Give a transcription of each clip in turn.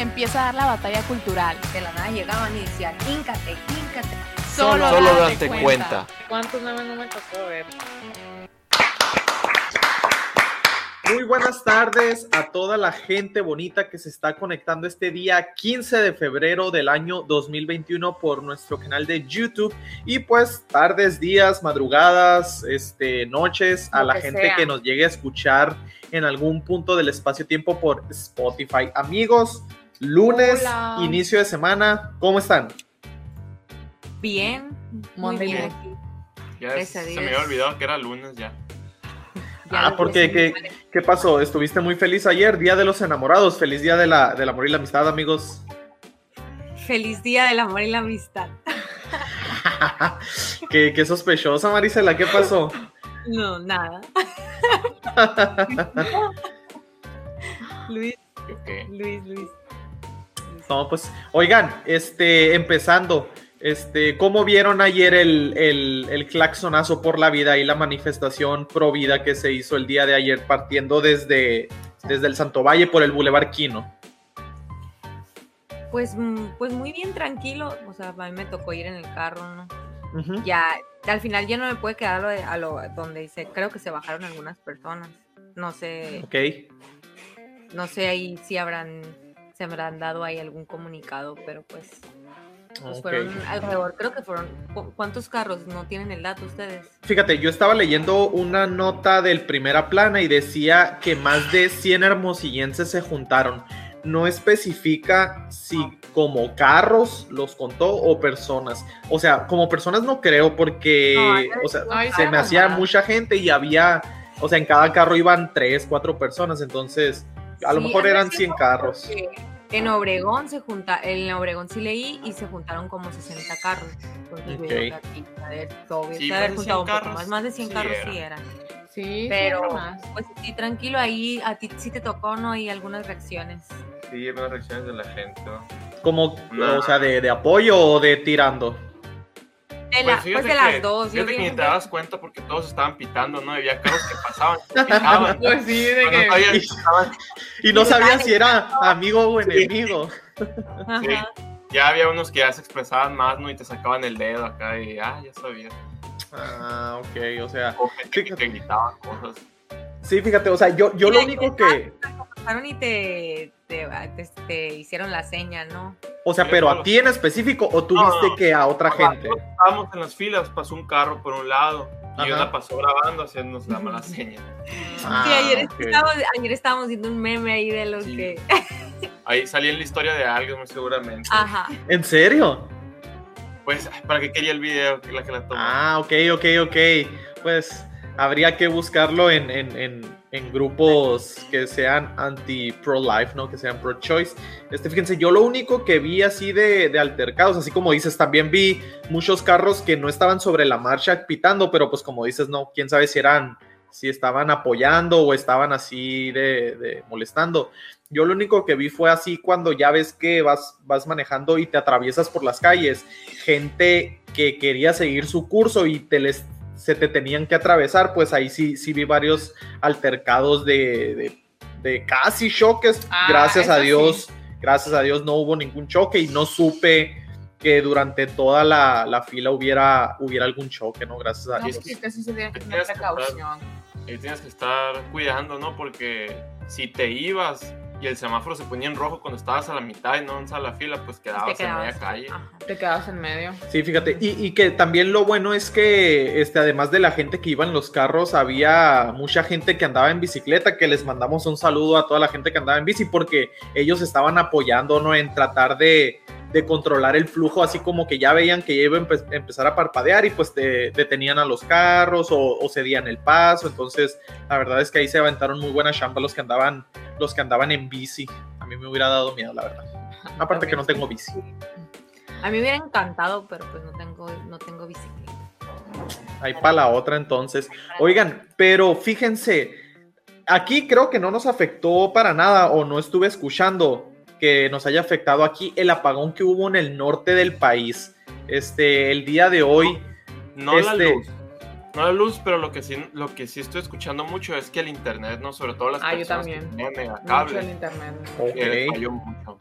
Empieza a dar la batalla cultural. De la nada llegaban y decían, híncate, híncate. Solo, Solo date date cuenta. cuenta. ¿Cuántos memes no me tocó ver? Muy buenas tardes a toda la gente bonita que se está conectando este día 15 de febrero del año 2021 por nuestro canal de YouTube y pues tardes, días, madrugadas, este, noches a Lo la que gente sea. que nos llegue a escuchar en algún punto del espacio-tiempo por Spotify. Amigos, lunes, Hola. inicio de semana, ¿cómo están? Bien, muy bien. Ya Gracias se me había olvidado que era lunes ya. Ya Ah, los ¿por qué? ¿Qué, pasó? ¿Estuviste muy feliz ayer? Día de los enamorados. Feliz día de la, del amor y la amistad, amigos. Feliz día del amor y la amistad. qué, qué sospechosa, Marisela. ¿Qué pasó? No, nada. Luis. Luis, Luis. No, pues, oigan, este, empezando, este, ¿cómo vieron ayer el, el, el claxonazo por la vida y la manifestación pro vida que se hizo el día de ayer partiendo desde, desde el Santo Valle por el Boulevard Quino? Pues, mm, pues muy bien tranquilo. O sea, a mí me tocó ir en el carro, ¿no? Ya, al final ya no me puede quedar lo de- a lo donde se, creo que se bajaron algunas personas. No sé, Ok. no sé ahí si habrán, se habrán dado ahí algún comunicado, pero pues, pues ok. fueron alrededor, creo que fueron, ¿cu- ¿cuántos carros no tienen el dato ustedes? Fíjate, yo estaba leyendo una nota del Primera Plana y decía que más de 100 hermosillenses se juntaron. No especifica si como carros los contó o personas. O sea, como personas no creo porque, No, o sea, se me hacía mucha gente y había, o sea, en cada carro iban 3, 4 personas. Entonces, a lo mejor eran si 100 fue carros. porque En Obregón se junta, en Obregón sí leí y se juntaron como 60 carros. Entonces yo Ok. digo que aquí, a ver, obvio, Sí, haber de 100 juntado un poco más, más de 100 sí carros eran. sí eran. Sí, Pero, sí, más. pues sí, tranquilo, ahí a ti sí te tocó, ¿no? Y algunas reacciones. Sí, las reacciones de la gente. Como, No. o sea, de, de apoyo o de tirando. De, la- pues fíjate de las que- dos. Yo que ni te dabas cuenta porque todos estaban pitando, ¿no? Había carros que pasaban, que pitaban. Pues sí, de no que. sabían Y- que no Sí, sabía dale. si era amigo o enemigo. Sí. Ya había unos que ya se expresaban más, ¿no? Y te sacaban el dedo acá y, ah, ya sabía. Ah, ok, o sea. O gente que te gritaban cosas. Sí, fíjate, o sea, yo, yo lo único que. Pasaron y te, te, te- te hicieron la seña, ¿no? O sea, pero a ti en específico o tú No, que a otra gente. Estábamos en las filas, pasó un carro por un lado y Ajá. una pasó grabando haciéndonos la mala seña. Ah, sí, ayer, estábamos, ayer estábamos viendo un meme ahí de los Sí. que. Ahí salía en la historia de alguien, muy seguramente. Ajá. ¿En serio? Pues, ¿para qué quería el video? Que la que la tomó. Ah, ok, ok, ok. Pues habría que buscarlo en, en, en, grupos que sean anti-pro-life, ¿no? Que sean pro-choice. Este, fíjense, yo lo único que vi así de, de altercados, así como dices, también vi muchos carros que no estaban sobre la marcha pitando, pero pues como dices, no, quién sabe si eran, si estaban apoyando o estaban así de, de molestando. Yo lo único que vi fue así cuando ya ves que vas, vas manejando y te atraviesas por las calles, gente que quería seguir su curso y te les, se te tenían que atravesar, pues ahí sí, sí vi varios altercados de, de, de casi choques. Ah, gracias a Dios, gracias a Dios no hubo ningún choque y no supe que durante toda la, la fila hubiera, hubiera algún choque, ¿no? Gracias a No, Dios. pues sí, casi se tiene que tener Tienes que precaución. Y tienes que estar cuidando, ¿no? Porque si te ibas y el semáforo se ponía en rojo cuando estabas a la mitad y no a la fila, pues quedabas, en media quedabas. calle. Ajá. Te quedas en medio. Sí, fíjate, y, y que también lo bueno es que, este, además de la gente que iba en los carros, había mucha gente que andaba en bicicleta, que les mandamos un saludo a toda la gente que andaba en bici, porque ellos estaban apoyándonos en tratar de, de controlar el flujo, así como que ya veían que ya iba a empe- empezar a parpadear y pues te- detenían a los carros o, o cedían el paso, entonces la verdad es que ahí se aventaron muy buena chamba los que andaban, los que andaban en bici, a mí me hubiera dado miedo, la verdad. Aparte que no tengo bici. A mí me hubiera encantado, pero pues no tengo, no tengo bicicleta. Ahí para la otra entonces. Oigan, pero fíjense, aquí creo que no nos afectó para nada o no estuve escuchando que nos haya afectado aquí el apagón que hubo en el norte del país. Este, el día de hoy. No la Este- luz. No la luz, pero lo que sí, lo que sí estoy escuchando mucho es que el internet, ¿no? Sobre todo las Ah, yo personas que también. tienen Mucho el internet. que les Ok. falló mucho.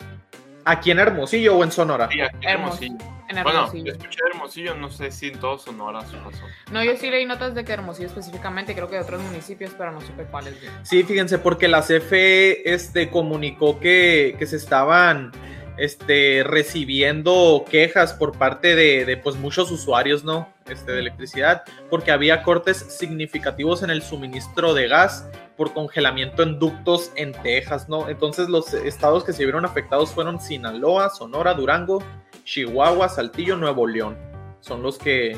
¿Aquí en Hermosillo o en Sonora? Sí, aquí en Hermosillo. Hermosillo. En Bueno, Hermosillo. yo escuché Hermosillo, no sé si en todo Sonora se pasó. No, yo sí leí notas de que Hermosillo específicamente, creo que de otros municipios, pero no supe cuáles. Sí, fíjense, porque la CFE este, comunicó que, que se estaban este, recibiendo quejas por parte de, de, pues, muchos usuarios, ¿no? Este, de electricidad, porque había cortes significativos en el suministro de gas por congelamiento en ductos en Texas, ¿no? Entonces los estados que se vieron afectados fueron Sinaloa, Sonora, Durango, Chihuahua, Saltillo, Nuevo León. Son los que,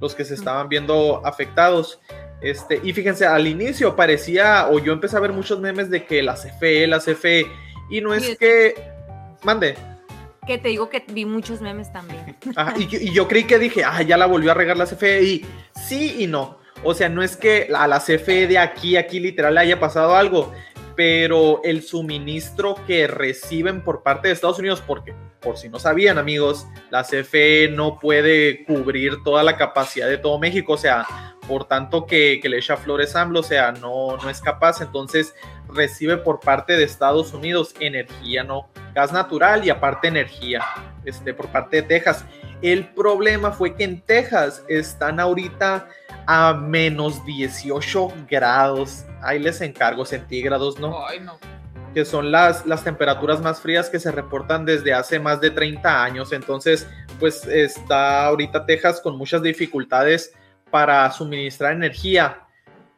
los que se estaban viendo afectados. Este, y fíjense, al inicio parecía, o yo empecé a ver muchos memes de que la CFE, la CFE, y no es que. Mande. Que te digo que vi muchos memes también. Ajá, y, yo creí que dije, ah, ya la volvió a regar la CFE, y sí y no. O sea, no es que a la CFE de aquí, aquí literal le haya pasado algo, pero el suministro que reciben por parte de Estados Unidos, porque por si no sabían amigos, la CFE no puede cubrir toda la capacidad de todo México, o sea, por tanto que, que le echa flores AMLO, o sea, no, no es capaz, entonces recibe por parte de Estados Unidos energía, no, gas natural y aparte energía, este, por parte de Texas. El problema fue que en Texas están ahorita a menos 18 grados. Ahí les encargo centígrados, ¿no? Ay, no. que son las, las temperaturas más frías que se reportan desde hace más de 30 años. Entonces, pues está ahorita Texas con muchas dificultades para suministrar energía.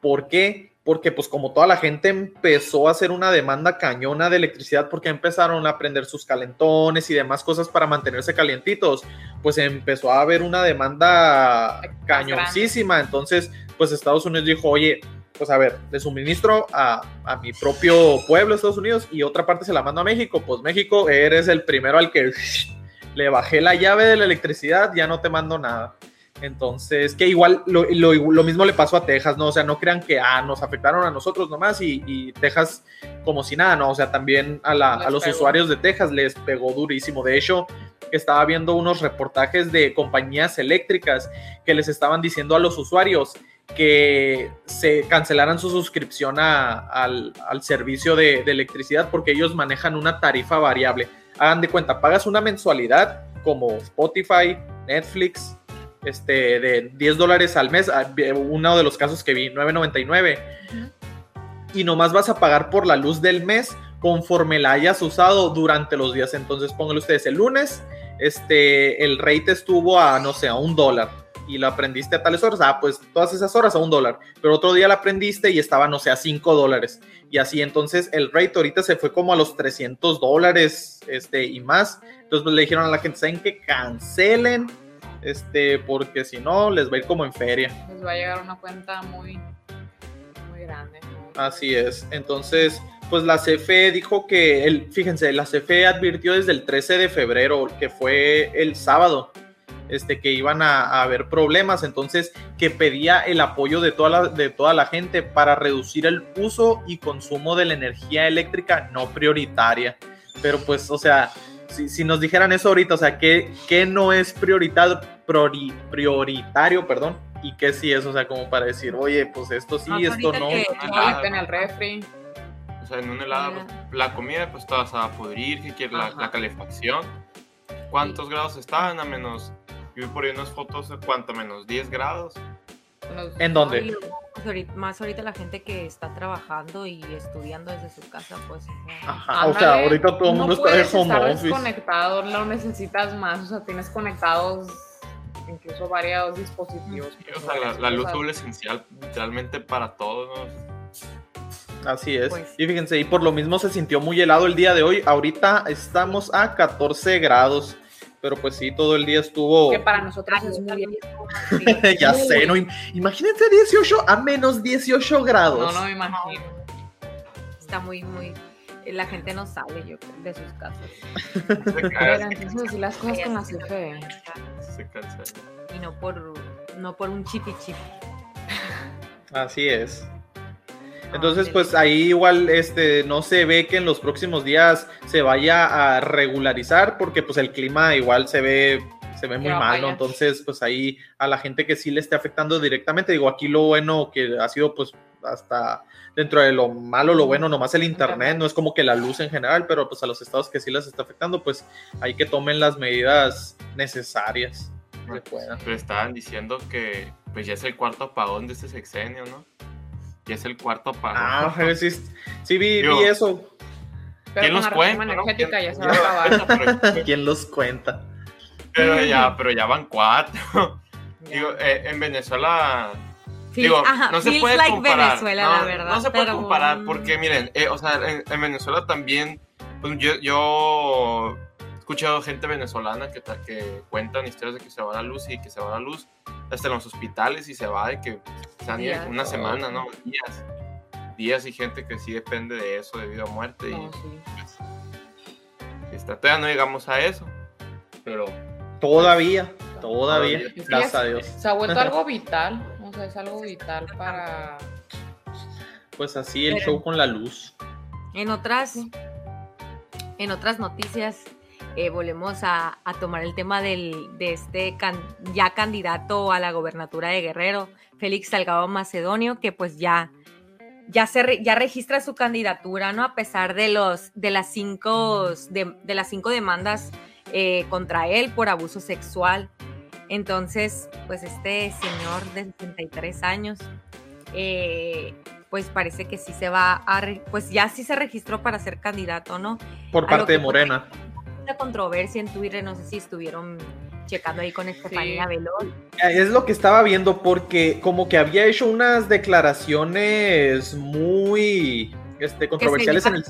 ¿Por qué? Porque pues como toda la gente empezó a hacer una demanda cañona de electricidad porque empezaron a prender sus calentones y demás cosas para mantenerse calientitos, pues empezó a haber una demanda cañoncísima. Entonces, pues Estados Unidos dijo, oye, pues a ver, le suministro a, a, mi propio pueblo, Estados Unidos, y otra parte se la mando a México. Pues México, eres el primero al que le bajé la llave de la electricidad, ya no te mando nada. Entonces, que igual lo, lo, lo, mismo le pasó a Texas, ¿no? O sea, no crean que ah, nos afectaron a nosotros nomás y, y Texas como si nada, ¿no? O sea, también a, la, a los pegó. usuarios de Texas les pegó durísimo. De hecho, estaba viendo unos reportajes de compañías eléctricas que les estaban diciendo a los usuarios que se cancelaran su suscripción a, al, al, servicio de, de, electricidad porque ellos manejan una tarifa variable. Hagan de cuenta, pagas una mensualidad como Spotify, Netflix, este, de 10 dólares al mes, uno de los casos que vi, 9.99, uh -huh. y nomás vas a pagar por la luz del mes conforme la hayas usado durante los días. Entonces, pónganle ustedes el lunes, este, el rate estuvo a, no sé, a un dólar y la aprendiste a tales horas, ah, pues todas esas horas a un dólar, pero otro día la aprendiste y estaba, no sé, a cinco dólares, y así, entonces el rate ahorita se fue como a los 300 dólares, este, y más, entonces pues, le dijeron a la gente, ¿saben que cancelen? Este, porque si no, les va a ir como en feria. Les va a llegar una cuenta muy, muy grande. ¿no? Así es, entonces, pues la CFE dijo que, el, fíjense, la CFE advirtió desde el 13 de febrero, que fue el sábado, este, que iban a, a, haber problemas, entonces que pedía el apoyo de toda, la, de toda la gente para reducir el uso y consumo de la energía eléctrica no prioritaria. Pero pues, o sea, si, si nos dijeran eso ahorita, o sea, ¿qué, qué no es prioritario, priori, prioritario, perdón? Y qué sí es, o sea, como para decir, oye, pues esto sí, No, esto no. que- No, en el refri. O sea, en un helado, pues, la comida pues te vas a pudrir, que quieres la, la calefacción. ¿Cuántos grados estaban? A menos, yo vi por ahí unas fotos, ¿cuánto? Menos 10 grados. Los- ¿En dónde? Pues más ahorita la gente que está trabajando y estudiando desde su casa, pues. o sea, Ajá, o sea, ahorita todo el no mundo está de home estar office. desconectado, lo necesitas más, o sea, tienes conectados incluso varios dispositivos. O sea, la, la luz es esencial literalmente para todos. Así es. Pues. Y fíjense, y por lo mismo se sintió muy helado el día de hoy. Ahorita estamos a 14 grados. Pero pues sí, todo el día estuvo. Que para nosotros es muy bien. ya sé, ¿no? Im- Imagínense 18 a menos 18 grados. No, no me imagino. está muy, muy. la gente no sale, yo creo, de sus casas. Se Pero cansa, entonces así las cosas con la CFE. se cansa. Y no por, no por un chipi chip. Así es. Entonces, pues ahí igual este no se ve que en los próximos días se vaya a regularizar porque pues el clima igual se ve se ve muy mal, ¿no? Entonces, pues ahí a la gente que sí le esté afectando directamente, digo, aquí lo bueno que ha sido pues hasta dentro de lo malo, lo bueno, nomás el internet, no es como que la luz en general, pero pues a los estados que sí les está afectando, pues hay que tomen las medidas necesarias que puedan. Pero estaban diciendo que pues ya es el cuarto apagón de este sexenio, ¿no? Ya es el cuarto apagón. Ah, sí, sí vi, Yo- vi eso. Pero ¿Quién los cuenta? no? ¿Quién- ya se va a acabar. Pero, ¿Quién los cuenta? pero ya, pero ya van cuatro. Ya. Digo, eh, en Venezuela Digo, ajá, no se feels puede like comparar. Venezuela, no, la verdad. no se puede pero- comparar porque, miren, eh, o sea, en, en Venezuela también, pues yo, yo escuchado gente venezolana que, que cuentan historias de que se va la luz y que se va la luz hasta en los hospitales y se va de que se han ido una semana, ¿no? Días. Días y gente que sí depende de eso, de vida o muerte. No, y sí. pues, está, todavía no llegamos a eso. Pero Todavía, todavía, Todavía. gracias a Dios. Se ha vuelto algo vital. O sea, es algo vital para. Pues así el Pero- show con la luz. En otras, en otras noticias, eh, volvemos a, a tomar el tema del, de este can- ya candidato a la gobernatura de Guerrero, Félix Salgado Macedonio, que pues ya, ya, se ya registra su candidatura, ¿no? A pesar de, los, de, las, cinco, de, de las cinco demandas eh, contra él por abuso sexual. Entonces, pues este señor de 63 años, eh, pues parece que sí se va a, pues ya sí se registró para ser candidato, ¿no? Por parte de pues, Una controversia en Twitter, no sé si estuvieron checando ahí con Estefanía Veloz. Es lo que estaba viendo porque como que había hecho unas declaraciones muy este, controversiales en el...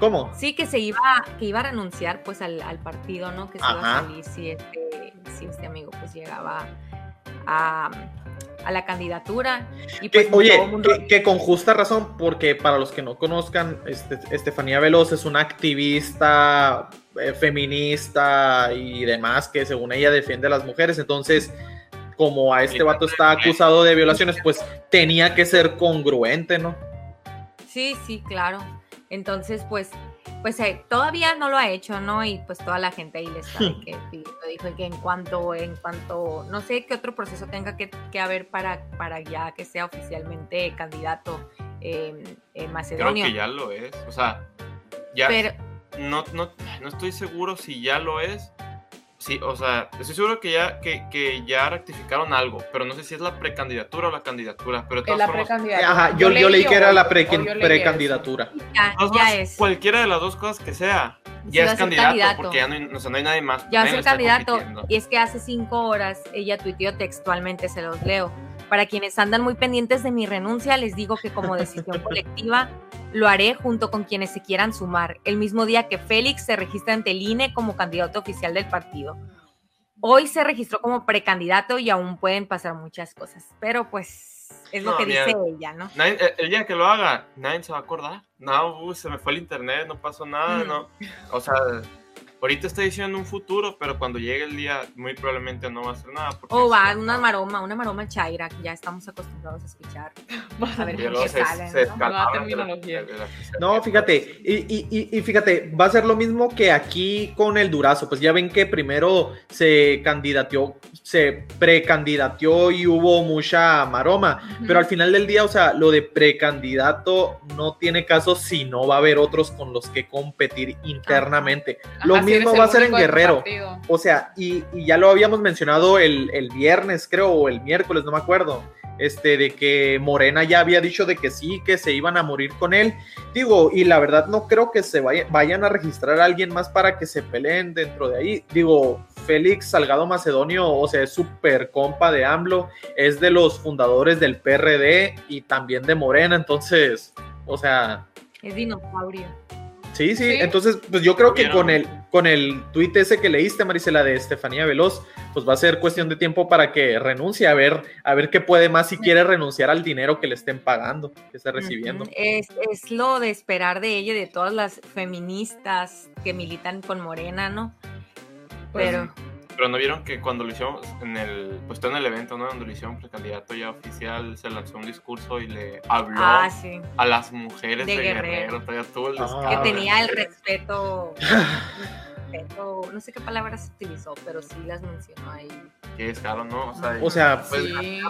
¿Cómo? Sí, que se iba, que iba a renunciar pues al, al partido, ¿no? Que se iba a Ajá. salir si este, si este amigo pues llegaba a, a la candidatura. Y pues Que, oye, mundo- que con justa razón, porque para los que no conozcan, este, Estefanía Veloz es una activista eh, feminista y demás que según ella defiende a las mujeres. Entonces, como a este vato está acusado de violaciones, pues tenía que ser congruente, ¿no? Sí, sí, claro. Entonces, pues, pues eh, todavía no lo ha hecho, ¿no? Y pues toda la gente ahí le está que pidiendo, dijo que en cuanto, en cuanto, no sé qué otro proceso tenga que, que haber para, para ya que sea oficialmente candidato eh, en creo Macedonia. que ya lo es. O sea, ya Pero, no, no, no estoy seguro si ya lo es. Sí, o sea, estoy seguro que ya, que, que ya rectificaron algo, pero no sé si es la precandidatura o la candidatura. Pero de Es todas la formas, precandidatura. Ajá, yo, yo leí que era la pre- precandidatura. ya, ya formas, es. cualquiera de las dos cosas que sea, ya es candidato, candidato. porque ya no hay, o sea, no hay nadie más. Ya es el candidato. Y es que hace cinco horas ella tuiteó textualmente, se los leo. Para quienes andan muy pendientes de mi renuncia, les digo que como decisión colectiva lo haré junto con quienes se quieran sumar, el mismo día que Félix se registra ante el INE como candidato oficial del partido. Hoy se registró como precandidato y aún pueden pasar muchas cosas, pero pues es lo No, que dice ella, ¿no? Nadie- el- el día que lo haga, nadie se va a acordar. No, uh, se me fue el internet, no pasó nada, Mm. no. O sea, ahorita está diciendo un futuro, pero cuando llegue el día, muy probablemente no va a hacer nada. O va se- una maroma, una maroma chaira, que ya estamos acostumbrados a escuchar. A ver qué luego se, ¿no? No, fíjate, y, y- y- fíjate, va a ser lo mismo que aquí con el Durazo. Pues ya ven que primero se candidateó, se precandidateó y hubo mucha maroma. Pero al final del día, o sea, lo de precandidato no tiene caso si no va a haber otros con los que competir internamente. Lo Ajá, si mismo va a ser en Guerrero. O sea, y, y ya lo habíamos mencionado el, el viernes, creo, o el miércoles, no me acuerdo. Este, de que Morena ya había dicho de que sí, que se iban a morir con él. Digo, y la verdad no creo que se vaya- vayan a registrar a alguien más para que se peleen dentro de ahí. Digo, Félix Salgado Macedonio, o sea, es súper compa de AMLO, es de los fundadores del PRD y también de Morena, entonces, o sea, Es dinosaurio. Sí, sí, Sí. entonces pues yo creo que con el con el tuit ese que leíste, Marisela, de Estefanía Veloz, pues va a ser cuestión de tiempo para que renuncie, a ver, a ver qué puede más si quiere renunciar al dinero que le estén pagando, que esté recibiendo. Es, es lo de esperar de ella, y de todas las feministas que militan con Morena, ¿no? Pues, Pero no vieron que cuando lo hicimos en el, pues en el evento, ¿no? Donde lo hicieron precandidato ya oficial, se lanzó un discurso y le habló ah, sí, a las mujeres De de, Guerrero. Guerrero. Tuvo el Ah. descaro que tenía el respeto, respeto, no sé qué palabras utilizó, pero sí las mencionó ahí. Qué descaro, ¿no? O sea, O sea, pues Sí.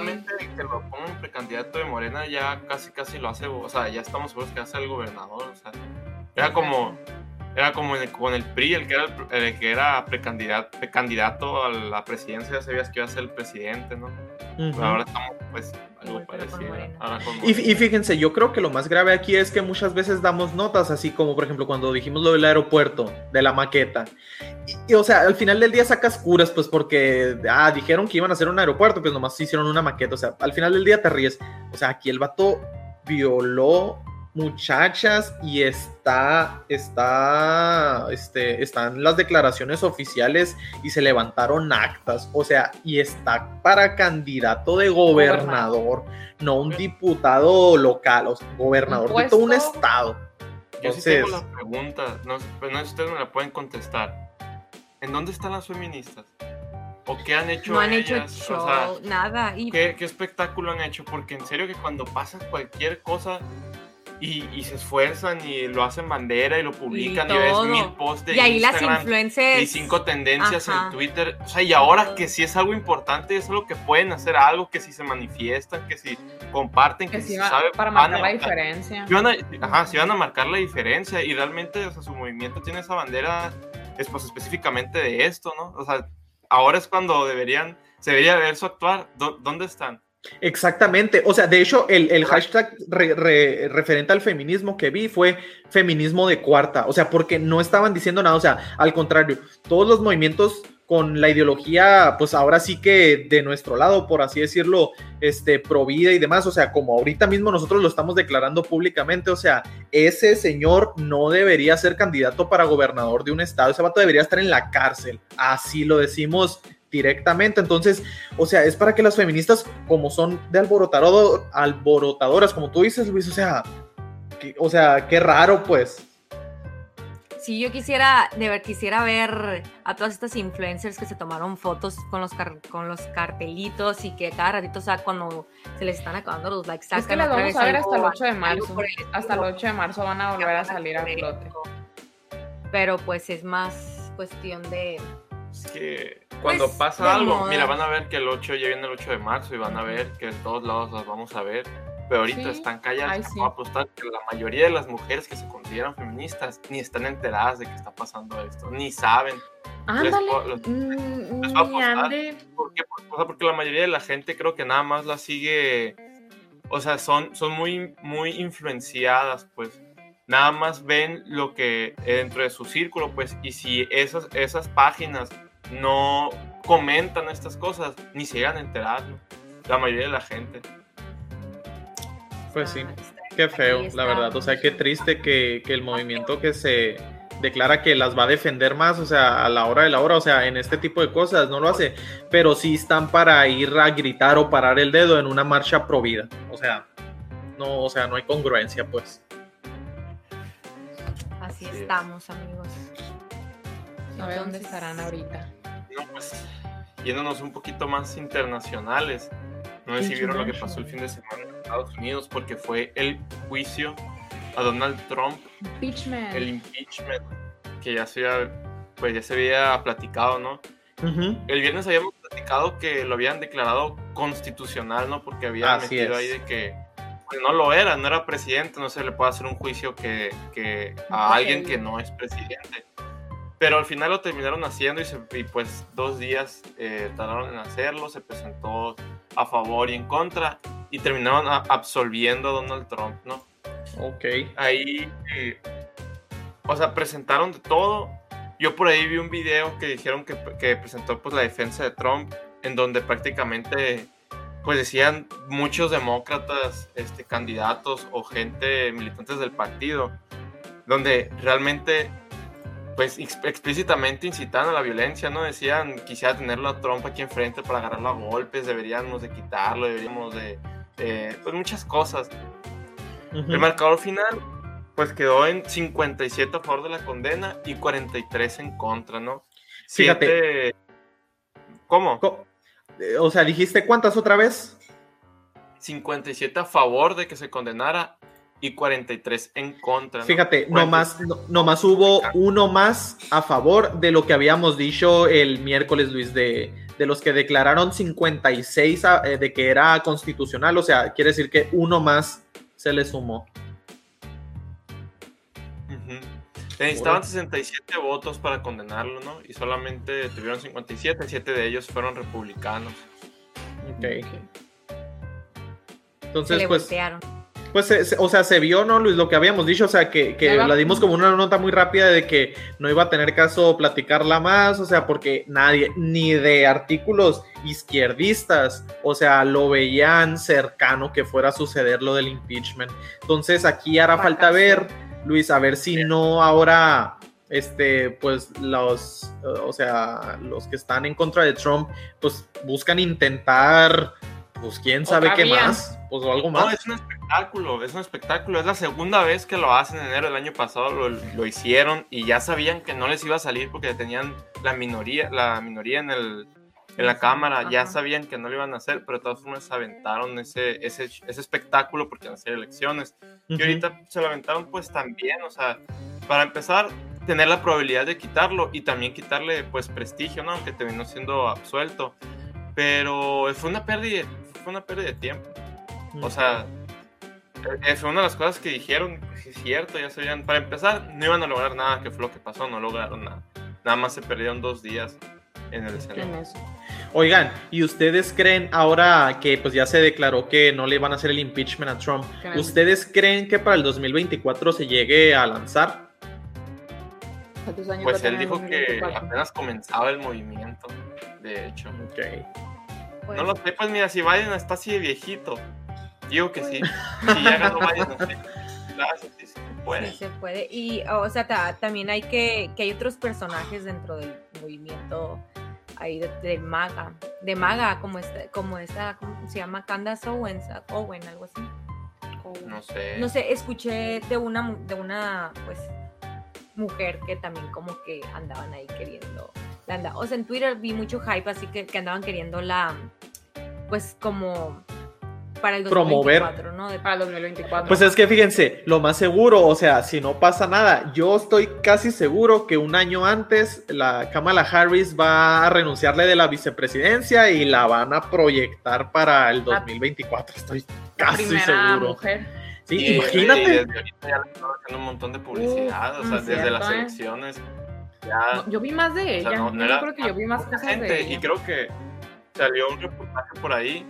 que lo pongan precandidato de Morena ya casi casi lo hace, o sea, ya estamos seguros que hace el gobernador, o sea, era como era como en el- con el PRI, el que era, el, el que era precandidato, precandidato a la presidencia, ya sabías que iba a ser el presidente, ¿no? Ujú. Pero ahora estamos pues algo parecido. Morena. Ahora con Y, y fíjense, yo creo que lo más grave aquí es que muchas veces damos notas, así como por ejemplo cuando dijimos lo del aeropuerto, de la maqueta. Y, y, o sea, al final del día sacas curas, pues porque ah, dijeron que iban a hacer un aeropuerto, pues nomás hicieron una maqueta. O sea, al final del día te ríes. O sea, aquí el vato violó muchachas y está, está, este, están las declaraciones oficiales y se levantaron actas. O sea, y está para candidato de gobernador no un diputado local, o sea, gobernador Un de todo un estado. Yo sí tengo la pregunta, no, sé- pero no sé si ustedes me la pueden contestar. ¿En dónde están las feministas? ¿O qué han hecho No han hecho ellas? show, O sea, nada. Y ¿qué, qué espectáculo han hecho? Porque en serio que cuando pasa cualquier cosa y, y se esfuerzan y lo hacen bandera y lo publican y, ves todo. mil posts de y ahí las Instagram influencers. y cinco tendencias Ajá. en Twitter. O sea, y ahora que si es algo importante, es algo que pueden hacer algo, que si se manifiestan, que si comparten, que, Que si sí va- saben, para marcar a- la diferencia. si van a, ajá, si van a marcar la diferencia y realmente o sea, su movimiento tiene esa bandera es pues específicamente de esto, ¿no? O sea, ahora es cuando deberían, se debería ver su actuar. ¿Dó- ¿Dónde están? Exactamente. O sea, de hecho, el, el hashtag re- re- referente al feminismo que vi fue feminismo de cuarta. O sea, porque no estaban diciendo nada. O sea, al contrario, todos los movimientos con la ideología, pues ahora sí que de nuestro lado, por así decirlo, este, pro vida y demás, o sea, como ahorita mismo nosotros lo estamos declarando públicamente, o sea, ese señor no debería ser candidato para gobernador de un estado, ese vato debería estar en la cárcel, así lo decimos directamente, entonces, o sea, es para que las feministas, como son de alborotado, alborotadoras, como tú dices, Luis, o sea, que- o sea, qué raro, pues. Sí, yo quisiera, de ver, quisiera ver a todas estas influencers que se tomaron fotos con los, car- con los cartelitos y que cada ratito, o sea, cuando se les están acabando los likes, Es que las vamos a ver algo- hasta el 8 de marzo. el Hasta el estilo. 8 de marzo van a volver a salir a flote. Pero pues es más cuestión de... Es que cuando Pues, pasa algo, moda. mira, van a ver que el 8 ya viene el 8 de marzo y van a ver que en todos lados las vamos a ver. Pero ahorita Sí. están calladas. Ay, sí. puedo apostar que la mayoría de las mujeres que se consideran feministas ni están enteradas de que está pasando esto, ni saben. Ándale. Mm, a. ¿Por qué? Sea, porque la mayoría de la gente creo que nada más la sigue, o sea, son, son muy, muy influenciadas, pues. Nada más ven lo que dentro de su círculo, pues, y si esas, esas páginas no comentan estas cosas, ni se llegan a enterar, ¿no? La mayoría de la gente. Pues sí, está- Qué feo, la verdad. O sea, qué triste que, que el movimiento que se declara que las va a defender más, o sea, a la hora de la hora, o sea, en este tipo de cosas, no lo hace, pero sí están para ir a gritar o parar el dedo en una marcha pro vida. O sea, no, o sea, no hay congruencia, pues. Así Así es. estamos, amigos. A ver dónde estarán ahorita. No, pues, yéndonos un poquito más internacionales. No sé si vieron lo que pasó el fin de semana en Estados Unidos, porque fue el juicio a Donald Trump Impeachment. el impeachment que ya se había, pues ya se había platicado, ¿no? Ujú. El viernes habíamos platicado que lo habían declarado constitucional, ¿no? Porque habían Así metido es. ahí de que pues, no lo era, no era presidente, no se le puede hacer un juicio que, que a Ok. alguien que no es presidente. Pero al final lo terminaron haciendo y, se- y, pues dos días eh, tardaron en hacerlo, se presentó a favor y en contra y terminaron a- absolviendo a Donald Trump, ¿no? Ok. ahí, eh, o sea, presentaron de todo. Yo por ahí vi un video que dijeron que, que presentó pues la defensa de Trump, en donde prácticamente pues decían muchos demócratas, este, candidatos o gente militantes del partido, donde realmente pues ex- explícitamente incitando a la violencia, ¿no? Decían, quisiera tenerlo a Trump aquí enfrente para agarrarlo a golpes, deberíamos de quitarlo, deberíamos de... eh, pues muchas cosas. El marcador final, pues quedó en 57 a favor de la condena y 43 en contra, ¿no? Fíjate. Siete- ¿Cómo? Eh, O sea, dijiste cuántas otra vez? 57 a favor de que se condenara y 43 en contra. ¿no? Fíjate, 43. nomás, no- nomás hubo uno más a favor de lo que habíamos dicho el miércoles, Luis, de, de los que declararon 56 a- eh, de que era constitucional. O sea, quiere decir que uno más se le sumó. Necesitaban 67 votos para condenarlo, ¿no? Y solamente tuvieron 57, 7 de ellos fueron republicanos. Ok. Se Entonces, le pues, voltearon. Pues se- se- o sea, se vio, ¿no, Luis? Lo que habíamos dicho, o sea, que, que la dimos como una nota muy rápida de que no iba a tener caso platicarla más, o sea, porque nadie, ni de artículos izquierdistas, o sea, lo veían cercano que fuera a suceder lo del impeachment. Entonces, aquí hará falta ver, Luis, a ver si no ahora, este, pues los, o sea, los que están en contra de Trump, pues buscan intentar, pues quién sabe Otra qué vía. más, pues o algo No, más. es un espectáculo, es un espectáculo. Es la segunda vez que lo hacen en enero del año pasado, lo, lo hicieron y ya sabían que no les iba a salir porque tenían la minoría, la minoría en el en la cámara, ya Ajá. sabían que no lo iban a hacer, pero de todas formas aventaron ese, ese, ese espectáculo porque iban a hacer elecciones. Y Ujú. ahorita se lo aventaron pues también, o sea, para empezar, tener la probabilidad de quitarlo y también quitarle pues prestigio, ¿no? Aunque terminó siendo absuelto. Pero fue una pérdida, fue una pérdida de tiempo. O sea, fue una de las cosas que dijeron, pues sí es cierto, ya sabían. Para empezar, no iban a lograr nada, que fue lo que pasó, no lograron nada. Nada más se perdieron dos días en el En escenario. Oigan, ¿y ustedes creen ahora que pues ya se declaró que no le van a hacer el impeachment a Trump? ¿Ustedes creen que para el 2024 se llegue a lanzar? ¿Cuántos años Pues él dijo que 2024? apenas comenzaba el movimiento, de hecho. Pues, No lo sé, pues mira, si Biden está así de viejito, digo que sí. Si ya ganó Biden, no sé. Claro, sí, sí, se puede. Sí se puede. Y, o sea, ta- también hay que, que hay otros personajes dentro del movimiento ahí de, de MAGA. De MAGA, como esta, como esta, ¿cómo se llama? Candace Owens, Owen, algo así. No sé. No sé, escuché de una, de una, pues, mujer que también como que andaban ahí queriendo. La anda- o sea, en Twitter vi mucho hype, así que, que andaban queriendo la, pues, como para el Promover. 2024, ¿no? De- Para el 2024. Pues es que fíjense, lo más seguro, o sea, si no pasa nada, yo estoy casi seguro que un año antes la Kamala Harris va a renunciarle de la vicepresidencia y la van a proyectar para el 2024. Estoy casi primera seguro. mujer. Sí, Y- y imagínate. desde ahorita ya le están haciendo un montón de publicidad, o sea, desde las cierto, ¿eh? elecciones. Ya, No, yo vi más de o ella. sea, no, no yo era creo que yo vi más cosas gente, de y ella. creo que salió un reportaje por ahí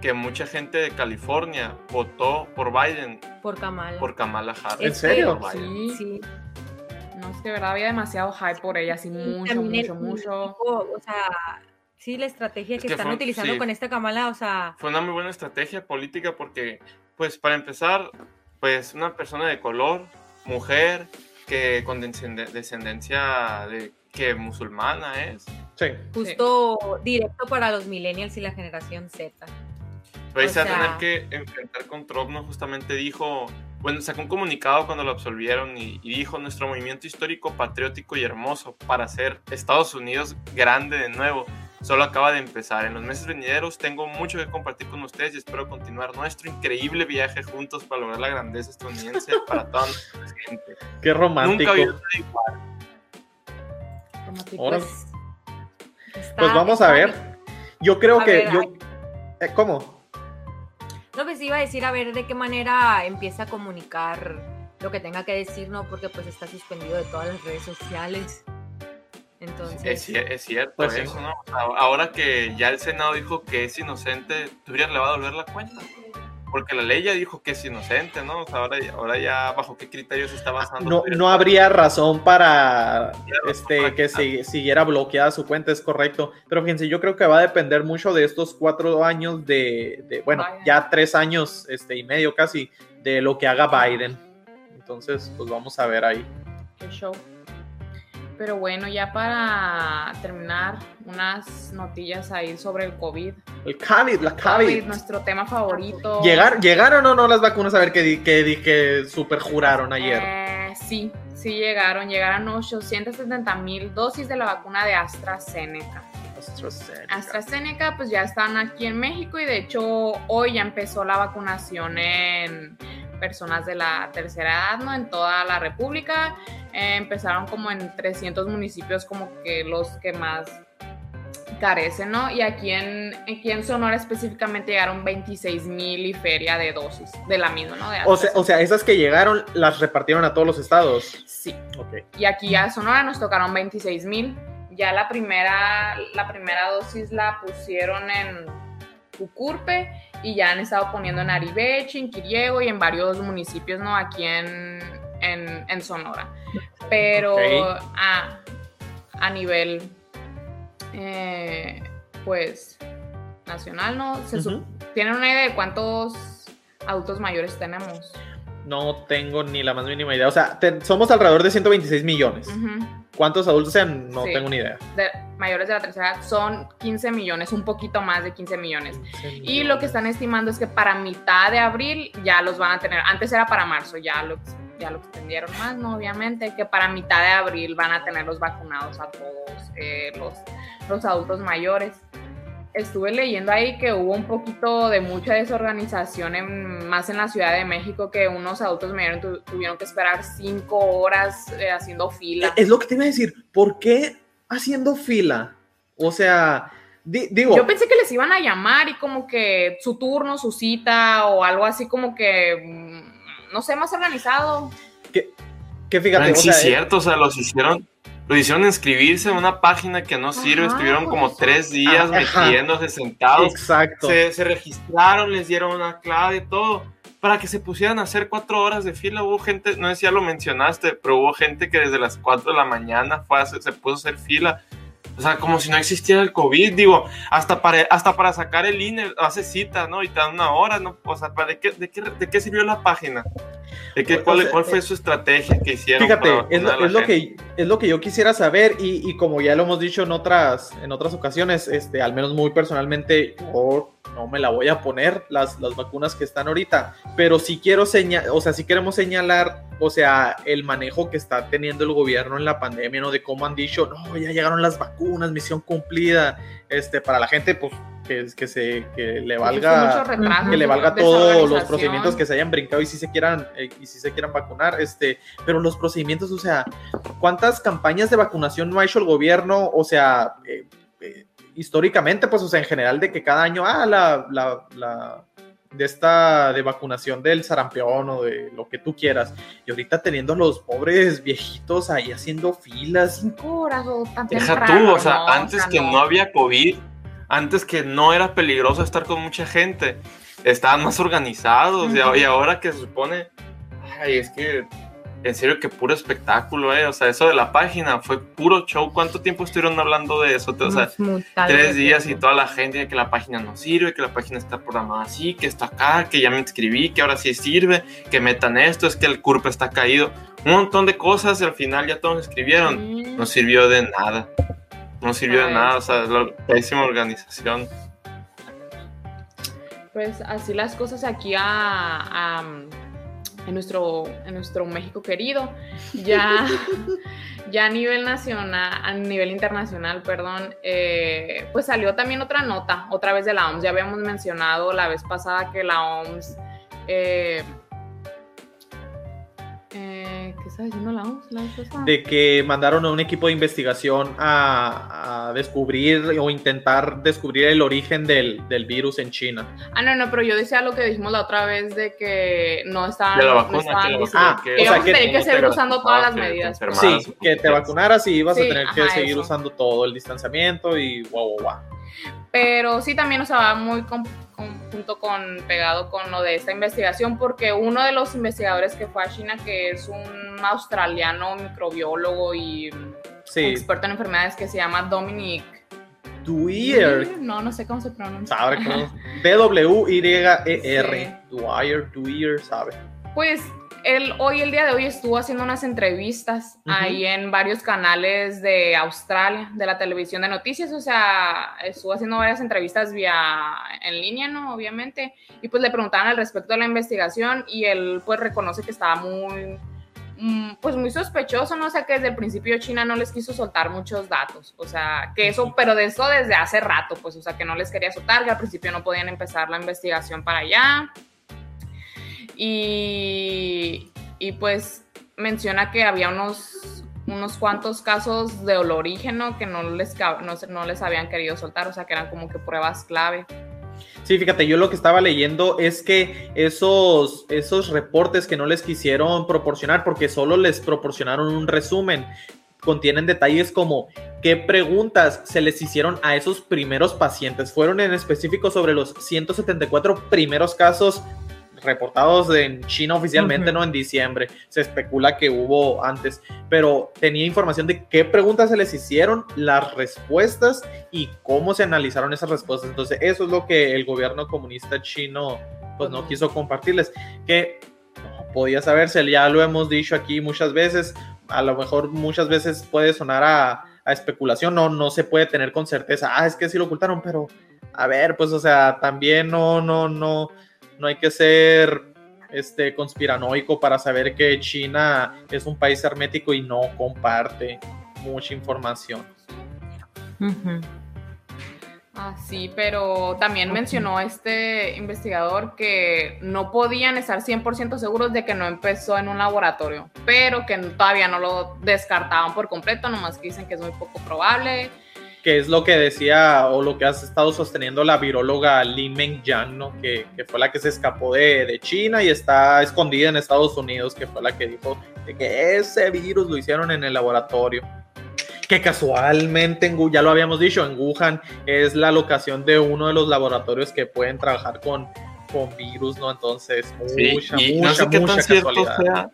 que mucha gente de California votó por Biden por Kamala. por Kamala Harris. ¿En serio? Sí, Sí. no es que de verdad había demasiado hype por ella, así mucho, mucho, el- mucho. O sea, sí, la estrategia Es que, que están fue- utilizando sí. con esta Kamala, o sea, Fue una muy buena estrategia política porque, pues, para empezar, pues, una persona de color, mujer, que con descende- descendencia de que musulmana es, Sí. justo directo para los millennials y la generación Z. Pues O se va a tener que enfrentar con Trump, ¿no? Justamente dijo, bueno, sacó un comunicado cuando lo absolvieron y, y dijo, nuestro movimiento histórico, patriótico y hermoso para hacer Estados Unidos grande de nuevo, solo acaba de empezar. En los meses venideros tengo mucho que compartir con ustedes y espero continuar nuestro increíble viaje juntos para lograr la grandeza estadounidense para toda nuestra gente. Qué romántico. Nunca había nada igual. Romántico. Ahora- Pues, Pues vamos a ver. Yo creo A que ver, yo eh, No, pues iba a decir a ver de qué manera empieza a comunicar lo que tenga que decir, ¿no? Porque pues está suspendido de todas las redes sociales. Entonces, Es, es cierto Pues sí. eso, ¿no? Ahora que ya el Senado dijo que es inocente, Twitter le va a devolver la cuenta. Porque la ley ya dijo que es inocente, ¿no? O sea, ahora, ahora ya bajo qué criterios se está basando. No, no habría razón para razón este, para que si- siguiera bloqueada su cuenta, es correcto. Pero fíjense, yo creo que va a depender mucho de estos cuatro años de, de- bueno, Biden. ya tres años este, y medio casi, de lo que haga Biden. Entonces, pues vamos a ver ahí. Qué show. Pero bueno, ya para terminar, unas notillas ahí sobre el COVID. El COVID, la COVID, COVID. nuestro tema favorito. ¿Llegar, ¿Llegaron o no las vacunas? A ver qué, di- qué, di- qué super juraron ayer. Eh, sí, sí llegaron. Llegaron 870 mil dosis de la vacuna de AstraZeneca. AstraZeneca. AstraZeneca pues ya están aquí en México y de hecho hoy ya empezó la vacunación en personas de la tercera edad, ¿no? En toda la República. Eh, empezaron como en 300 municipios como que los que más carecen, ¿no? Y aquí en, aquí en Sonora específicamente llegaron 26 mil y feria de dosis de la misma, ¿no? De O sea, o sea, esas que llegaron las repartieron a todos los estados. Sí. Ok. Y aquí a Sonora nos tocaron 26 mil. Ya la primera, la primera dosis la pusieron en Cucurpe y ya han estado poniendo en Aribeche, en Quiriego y en varios municipios, ¿no? Aquí en, en, en Sonora. Pero a, a nivel, eh, pues, nacional, ¿no? Se. ¿Tienen una idea de cuántos adultos mayores tenemos? No tengo ni la más mínima idea. O sea, te- somos alrededor de 126 millones. ¿Cuántos adultos sean? No Sí. tengo ni idea. de mayores de la tercera edad son 15 millones, un poquito más de 15 millones. Y lo que están estimando es que para mitad de abril ya los van a tener. Antes era para marzo, ya lo, ya lo extendieron más, ¿no? Obviamente, que para mitad de abril van a tener los vacunados a todos eh, los, los adultos mayores. Estuve leyendo ahí que hubo un poquito de mucha desorganización en- más en la Ciudad de México, que unos adultos mayores tu- tuvieron que esperar cinco horas eh, haciendo fila. Es lo que te iba a decir. ¿Por qué haciendo fila? O sea, di- digo, Yo pensé que les iban a llamar y como que su turno, su cita o algo así como que, mm, no sé, más organizado. que fíjate, Ah, o sí, sea, es eh, cierto, o sea, los hicieron, los hicieron inscribirse en una página que no sirve, Ajá, estuvieron como pues, tres días ajá. metiéndose sentados, exacto. se, se registraron, les dieron una clave y todo, para que se pusieran a hacer cuatro horas de fila. Hubo gente, no sé si ya lo mencionaste, pero hubo gente que desde las cuatro de la mañana fue a hacer- se puso a hacer fila. O sea, como si no existiera el COVID, digo, hasta para, hasta para sacar el INE hace cita, ¿no? Y te dan una hora, ¿no? O sea, ¿para de, qué, de, qué, ¿de qué sirvió la página? ¿De qué, O cuál, cuál fue eh, su estrategia que hicieron? Fíjate, es lo, es lo que, es lo que yo quisiera saber y, y como ya lo hemos dicho en otras, en otras ocasiones, este, al menos muy personalmente, yo no me la voy a poner las, las vacunas que están ahorita, pero sí quiero señalar, o sea, sí queremos señalar, o sea, el manejo que está teniendo el gobierno en la pandemia, ¿no? De cómo han dicho, no, ya llegaron las vacunas, misión cumplida, este, para la gente, pues, que, que se, que le valga retraso, que le valga todos los procedimientos que se hayan brincado y si se quieran eh, y si se quieran vacunar este pero los procedimientos o sea cuántas campañas de vacunación no ha hecho el gobierno o sea eh, eh, históricamente pues o sea en general de que cada año ah la, la, la de esta de vacunación del sarampión o de lo que tú quieras y ahorita teniendo a los pobres viejitos ahí haciendo filas Cinco horas o tan Deja temprano, tú, o sea, no, antes o sea, que no. había COVID, antes que no era peligroso estar con mucha gente, estaban más organizados Ujú. y ahora que se supone, ay, es que en serio que puro espectáculo, eh, o sea, eso de la página fue puro show. ¿Cuánto tiempo estuvieron hablando de eso? O sea, tres días y toda la gente que la página no sirve, que la página está programada así, que está acá, que ya me inscribí, que ahora sí sirve, que metan esto, es que el CURP está caído, un montón de cosas y al final ya todos escribieron Mm. no sirvió de nada. No sirvió de nada, o sea, la pésima organización. Pues así las cosas aquí a, a- en, nuestro, en nuestro México querido. Ya, ya a nivel nacional, a nivel internacional, perdón, eh, pues salió también otra nota, otra vez de la OMS. Ya habíamos mencionado la vez pasada que la OMS... eh, eh, ¿Qué está diciendo la OMS? la de que mandaron a un equipo de investigación a, a descubrir o intentar descubrir el origen del, del virus en China. Ah, no, no, pero yo decía lo que dijimos la otra vez de que no estaban, De la no vacuna, estaban que la vacuna, vacuna, que- o sea, que a tener que seguir te usando todas las medidas. Sí, que te vacunaras y ibas Sí, a tener que ajá, seguir eso. usando todo el distanciamiento y guau, guau, guau. Pero sí también, o sea, va muy con- junto con, pegado con lo de esta investigación, porque uno de los investigadores que fue a China, que es un australiano microbiólogo y Sí, experto en enfermedades, que se llama Dominic. Dwyer. No, no sé cómo se pronuncia. Sabe cómo. D-W-Y-E-R. Dwyer, Dwyer, sabe. Pues él hoy, el día de hoy, estuvo haciendo unas entrevistas ahí en varios canales de Australia, de la televisión de noticias, o sea, estuvo haciendo varias entrevistas vía en línea, ¿no? Obviamente, y pues le preguntaban al respecto de la investigación y él pues reconoce que estaba muy, mm, pues muy sospechoso, ¿no? O sea, que desde el principio China no les quiso soltar muchos datos, o sea, que eso, pero de eso desde hace rato, pues, o sea, que no les quería soltar, que al principio no podían empezar la investigación para allá. Y, y pues menciona que había unos, unos cuantos casos de olorígeno que no les, no, no les habían querido soltar, o sea, que eran como que pruebas clave. Sí, fíjate, yo lo que estaba leyendo es que esos, esos reportes que no les quisieron proporcionar, porque solo les proporcionaron un resumen, contienen detalles como qué preguntas se les hicieron a esos primeros pacientes. Fueron en específico sobre los 174 primeros casos reportados en China oficialmente, Ujú. ¿no? En diciembre. Se especula que hubo antes, pero tenía información de qué preguntas se les hicieron, las respuestas y cómo se analizaron esas respuestas. Entonces, eso es lo que el gobierno comunista chino pues no quiso compartirles, que no podía saberse, ya lo hemos dicho aquí muchas veces, a lo mejor muchas veces puede sonar a, a especulación, no, no se puede tener con certeza, ah, es que sí lo ocultaron, pero a ver, pues o sea, también no, no, no, no hay que ser este conspiranoico para saber que China es un país hermético y no comparte mucha información. Ah, sí, pero también mencionó este investigador que no podían estar 100% seguros de que no empezó en un laboratorio, pero que todavía no lo descartaban por completo, nomás que dicen que es muy poco probable. Que es lo que decía o lo que has estado sosteniendo la viróloga Li Mengjian, ¿no? Que, que fue la que se escapó de, de China y está escondida en Estados Unidos, que fue la que dijo de que ese virus lo hicieron en el laboratorio. Que casualmente, en, ya lo habíamos dicho, en Wuhan es la locación de uno de los laboratorios que pueden trabajar con, con virus, ¿no? Entonces, Sí, mucha, y mucha, no sé qué mucha tan cierto casualidad. sea.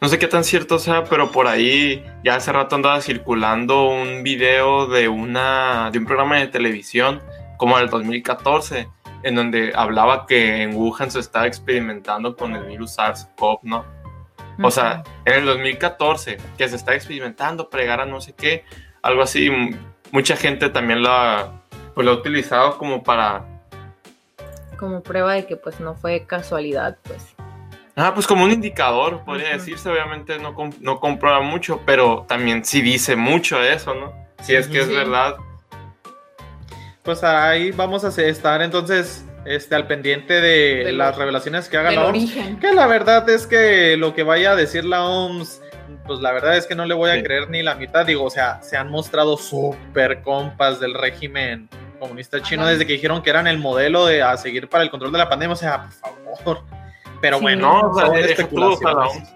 No sé qué tan cierto sea, pero por ahí ya hace rato andaba circulando un video de una de un programa de televisión como del 2014 en donde hablaba que en Wuhan se estaba experimentando con el virus SARS-CoV, ¿no? O sea, en el 2014 que se está experimentando pregar a no sé qué, algo así, mucha gente también lo ha, pues, lo ha utilizado como para como prueba de que pues no fue casualidad, pues. Ah, pues como un indicador, podría Ujú. decirse. Obviamente no, com- no comprueba mucho, pero también sí dice mucho eso, ¿no? Si es que es Sí. verdad. Pues ahí vamos a estar entonces este, al pendiente de, De lo- las revelaciones que haga la OMS. origen. Que la verdad es que lo que vaya a decir la OMS, pues la verdad es que no le voy a Sí. creer ni la mitad. Digo, o sea, se han mostrado súper compas del régimen comunista chino Ajá. desde que dijeron que eran el modelo de a seguir para el control de la pandemia. O sea, por favor. Pero Sí. bueno, No, o sea, son deja tú, o sea, la. OMS,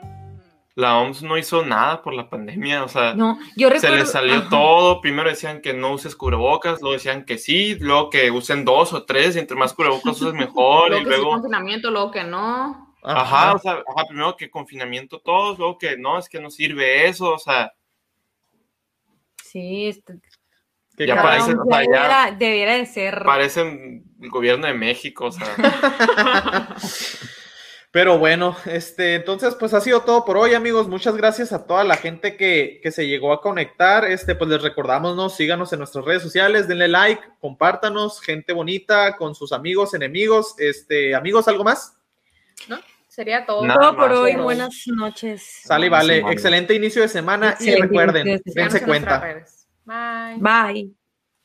la OMS no hizo nada por la pandemia, o sea, No, yo se recuerdo. les salió ajá. todo. Primero decían que no uses cubrebocas, luego decían que sí, luego que usen dos o tres, y entre más cubrebocas uses mejor, y Luego que sí luego. confinamiento, luego que no. Ajá, o sea, ajá, primero que confinamiento todos, luego que no, es que no sirve eso, o sea, Sí, este, Que Ya cada- parece- o sea, ya- debiera, debiera de ser. parecen el gobierno de México, o sea. Pero bueno, este, entonces pues ha sido todo por hoy, amigos. Muchas gracias a toda la gente que, que se llegó a conectar. Este, pues les recordamos, ¿no? Síganos en nuestras redes sociales, denle like, compártanos, gente bonita, con sus amigos, enemigos. Este, amigos, ¿algo más? Sería todo. Nada Todo por hoy. Buenas noches. Sale y vale. semana. Excelente inicio de semana y recuerden, dense cuenta. Bye.